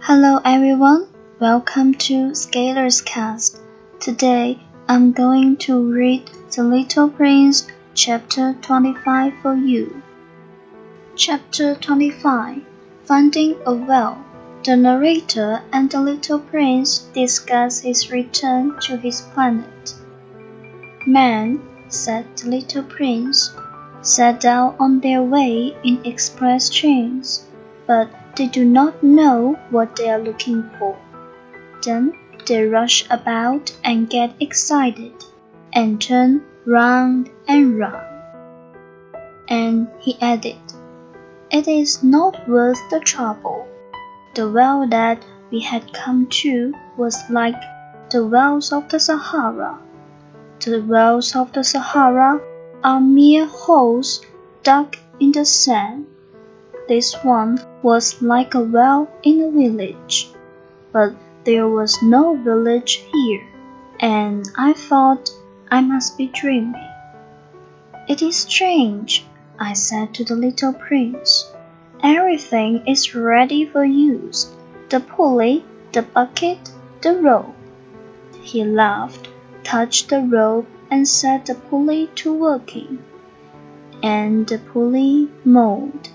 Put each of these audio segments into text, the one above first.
Hello everyone, welcome to ScalersCast. Today I'm going to read The Little Prince, chapter 25 for you. Chapter 25 Finding a Well. The narrator and the little prince discuss his return to his planet. Men, said the little prince, set out on their way in express trains, but they do not know what they are looking for. Then they rush about and get excited and turn round and round. And he added, It is not worth the trouble. The well that we had come to was like the wells of the Sahara. The wells of the Sahara are mere holes dug in the sand this one was like a well in a village, but there was no village here, and I thought I must be dreaming. It is strange, I said to the little prince. Everything is ready for use the pulley, the bucket, the rope. He laughed, touched the rope, and set the pulley to working. And the pulley moved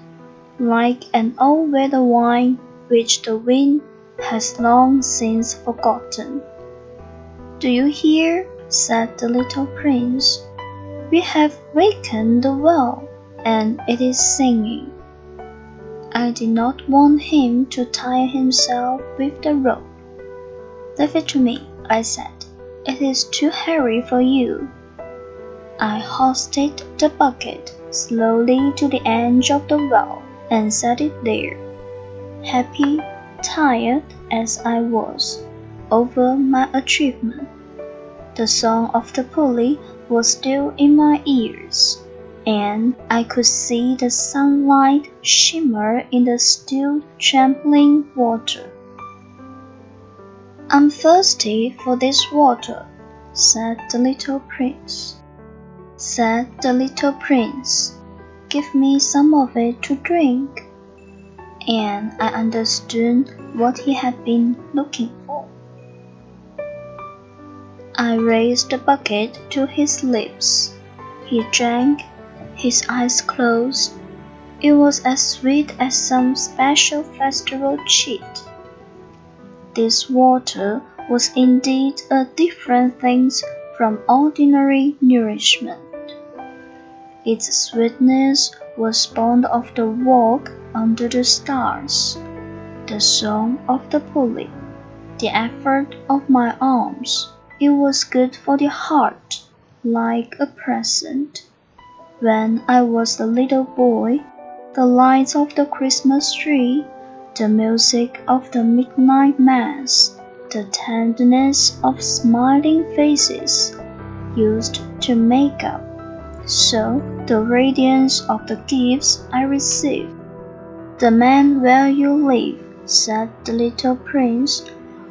like an old red wine which the wind has long since forgotten. Do you hear? said the little prince. We have wakened the well, and it is singing. I did not want him to tire himself with the rope. Leave it to me, I said. It is too heavy for you. I hoisted the bucket slowly to the edge of the well and set it there, happy, tired as I was over my achievement. The song of the pulley was still in my ears, and I could see the sunlight shimmer in the still trembling water. I'm thirsty for this water, said the little prince. Said the little prince give me some of it to drink. And I understood what he had been looking for. I raised the bucket to his lips. He drank, his eyes closed. It was as sweet as some special festival cheat. This water was indeed a different thing from ordinary nourishment. Its sweetness was born of the walk under the stars, the song of the pulley, the effort of my arms. It was good for the heart, like a present. When I was a little boy, the lights of the Christmas tree, the music of the midnight mass, the tenderness of smiling faces used to make up so the radiance of the gifts I receive. The man where you live, said the little prince,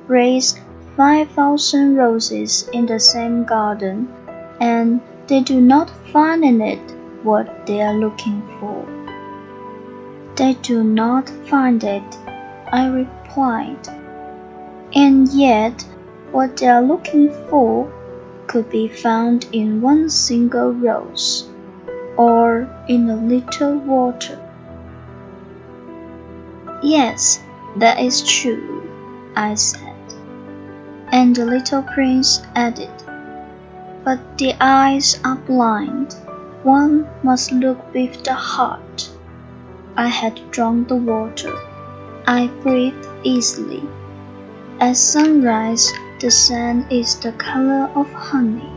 raised five thousand roses in the same garden, and they do not find in it what they are looking for. They do not find it, I replied. And yet, what they are looking for could be found in one single rose or in a little water. Yes, that is true, I said. And the little prince added, But the eyes are blind. One must look with the heart. I had drunk the water. I breathed easily. At sunrise, the sand is the color of honey,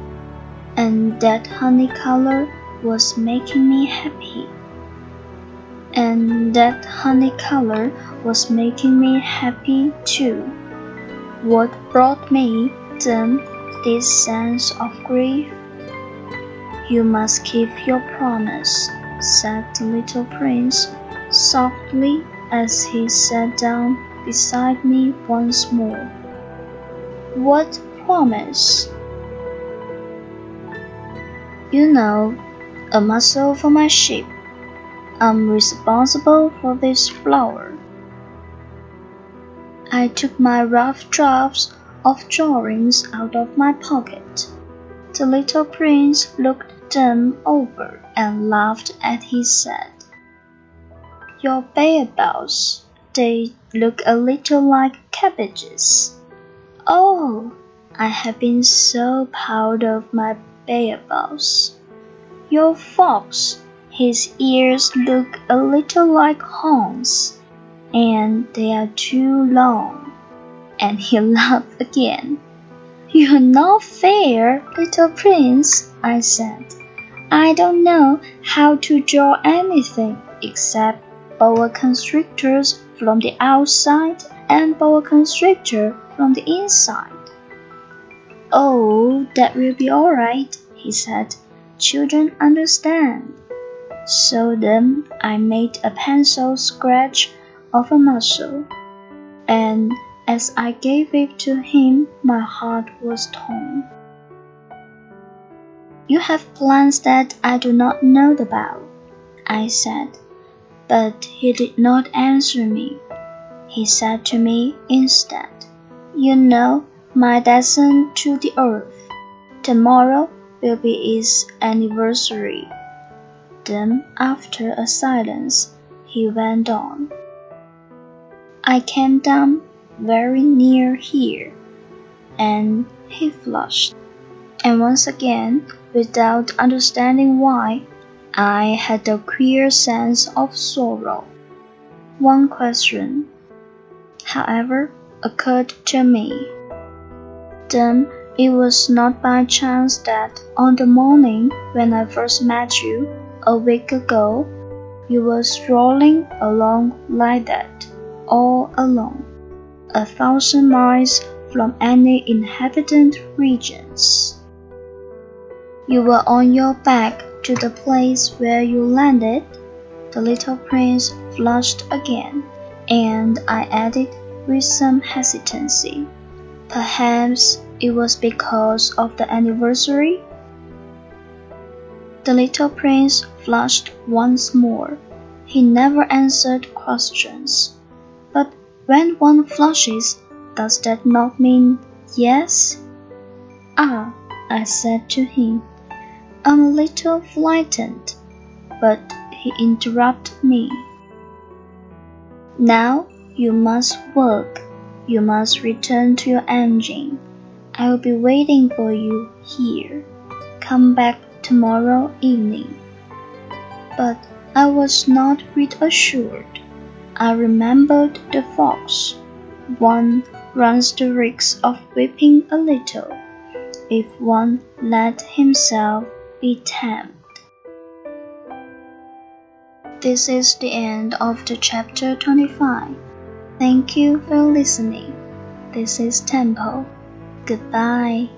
and that honey color was making me happy. And that honey color was making me happy too. What brought me, then, this sense of grief? You must keep your promise, said the little prince softly as he sat down beside me once more. What promise? You know, a mussel for my ship. I'm responsible for this flower. I took my rough drafts of drawings out of my pocket. The little prince looked them over and laughed as he said, Your bells, they look a little like cabbages. Oh, I have been so proud of my bells. Your fox, his ears look a little like horns, and they are too long. And he laughed again. You're not fair, little prince, I said. I don't know how to draw anything except boa constrictors from the outside and boa constrictor from the inside. Oh, that will be all right, he said. Children understand. So then I made a pencil sketch of a mussel, and as I gave it to him, my heart was torn. You have plans that I do not know about, I said, but he did not answer me. He said to me instead, You know my descent to the earth. Tomorrow will be its anniversary. Then, after a silence, he went on. I came down very near here, and he flushed. And once again, without understanding why, I had a queer sense of sorrow. One question, however, occurred to me. Then it was not by chance that on the morning when I first met you, a week ago, you were strolling along like that, all alone, a thousand miles from any inhabited regions. You were on your back to the place where you landed. The little prince flushed again, and I added with some hesitancy. Perhaps it was because of the anniversary? The little prince flushed once more. He never answered questions. But when one flushes, does that not mean yes? Ah, I said to him, I'm a little frightened. But he interrupted me. Now you must work. You must return to your engine. I will be waiting for you here. Come back tomorrow evening. But I was not reassured. I remembered the fox. One runs the risk of weeping a little if one let himself be tamed. This is the end of the chapter 25. Thank you for listening. This is Temple. Goodbye.